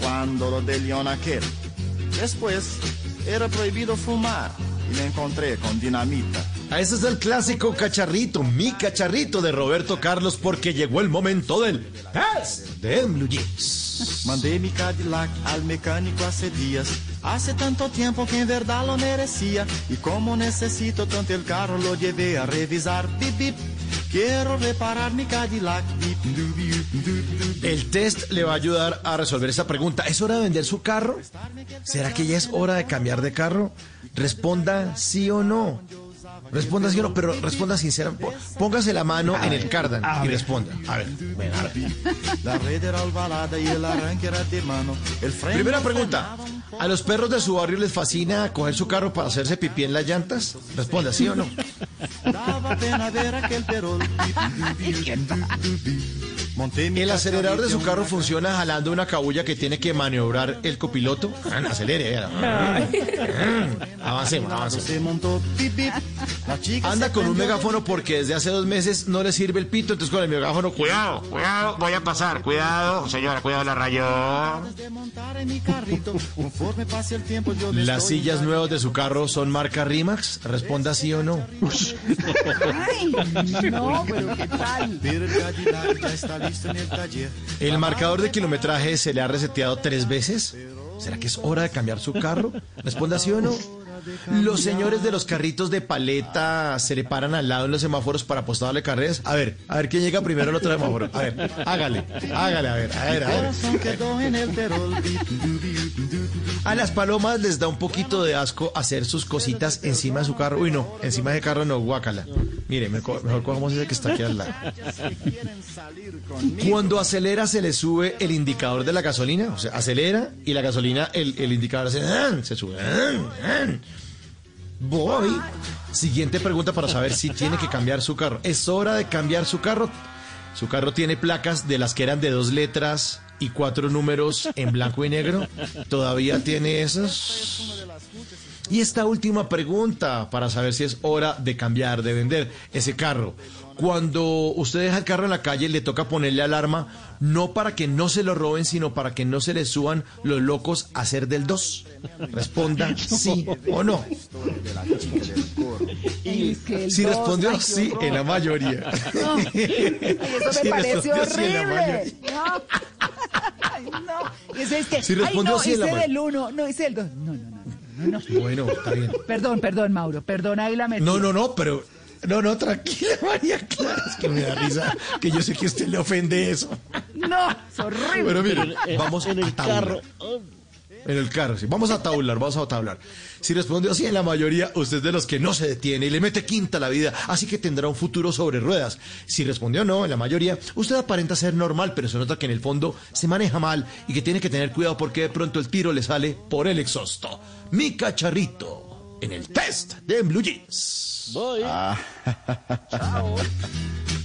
cuando lo de León aquel. Después era prohibido fumar y me encontré con dinamita. A ese es el clásico cacharrito, mi cacharrito de Roberto Carlos, porque llegó el momento del test de Jeans. Mandé mi Cadillac al mecánico hace días. Hace tanto tiempo que en verdad lo merecía. Y como necesito tanto el carro, lo llevé a revisar. Bip, bip. Quiero reparar mi Cadillac. El test le va a ayudar a resolver esa pregunta. ¿Es hora de vender su carro? ¿Será que ya es hora de cambiar de carro? Responda sí o no. Responda sí o no, pero responda sinceramente. Póngase la mano en el cardan y responda. A ver, ven, a ver. La red era ovalada y el arranque era de mano. El freno Primera pregunta. ¿A los perros de su barrio les fascina coger su carro para hacerse pipí en las llantas? Responda sí o no. ¿El acelerador de su carro funciona jalando una cabulla que tiene que maniobrar el copiloto? Ah, Acelere. Avancemos, avancemos. Anda con un megáfono porque desde hace dos meses no le sirve el pito, entonces con el megáfono, cuidado. Cuidado, cuidado, voy a pasar, cuidado, señora, cuidado la rayó. ¿Las sillas nuevas de su carro son marca Rimax? Responda sí o no. Ay, no, pero ¿qué tal? El. ¿El marcador de kilometraje se le ha reseteado tres veces? ¿Será que es hora de cambiar su carro? Responda sí o no. Los señores de los carritos de paleta se le paran al lado en los semáforos para apostarle carreras. A ver, a ver quién llega primero al otro semáforo. A ver, hágale, hágale, a ver, a ver, a ver. A las palomas les da un poquito de asco hacer sus cositas encima de su carro. Uy, no, encima de carro no, guácala. Mire, mejor, mejor cojamos ese que está aquí al lado. Cuando acelera se le sube el indicador de la gasolina, o sea, acelera y la gasolina, el, el indicador hace, "Ah", se sube. Voy. Siguiente pregunta para saber si tiene que cambiar su carro. ¿Es hora de cambiar su carro? Su carro tiene placas de las que eran de dos letras y cuatro números en blanco y negro. ¿Todavía tiene esas? Y esta última pregunta para saber si es hora de cambiar, de vender ese carro. Cuando usted deja el carro en la calle, le toca ponerle alarma, no para que no se lo roben, sino para que no se le suban los locos a hacer del 2. Responda sí o no. Si respondió sí, en la mayoría. Ay, eso me parece horrible. No. Ay, no. Ese es que, Si ay, respondió no, sí en la ese del uno, no, ese del dos. No, no, no, no, no. Bueno, está bien. Perdón, perdón, Mauro, perdón, ahí la metí. No, no, no, pero. No, no, tranquila, María Clara. Es que me da risa que yo sé que a usted le ofende eso. No, es horrible. Bueno, miren, vamos en a el tablar. carro. En el carro, sí. Vamos a tablar, vamos a tablar. Si respondió así en la mayoría, usted es de los que no se detiene y le mete quinta a la vida, así que tendrá un futuro sobre ruedas. Si respondió no, en la mayoría, usted aparenta ser normal, pero se nota que en el fondo se maneja mal y que tiene que tener cuidado porque de pronto el tiro le sale por el exhausto. Mi cacharrito en el test de Blue Jeans. Voy. Ah. Chao.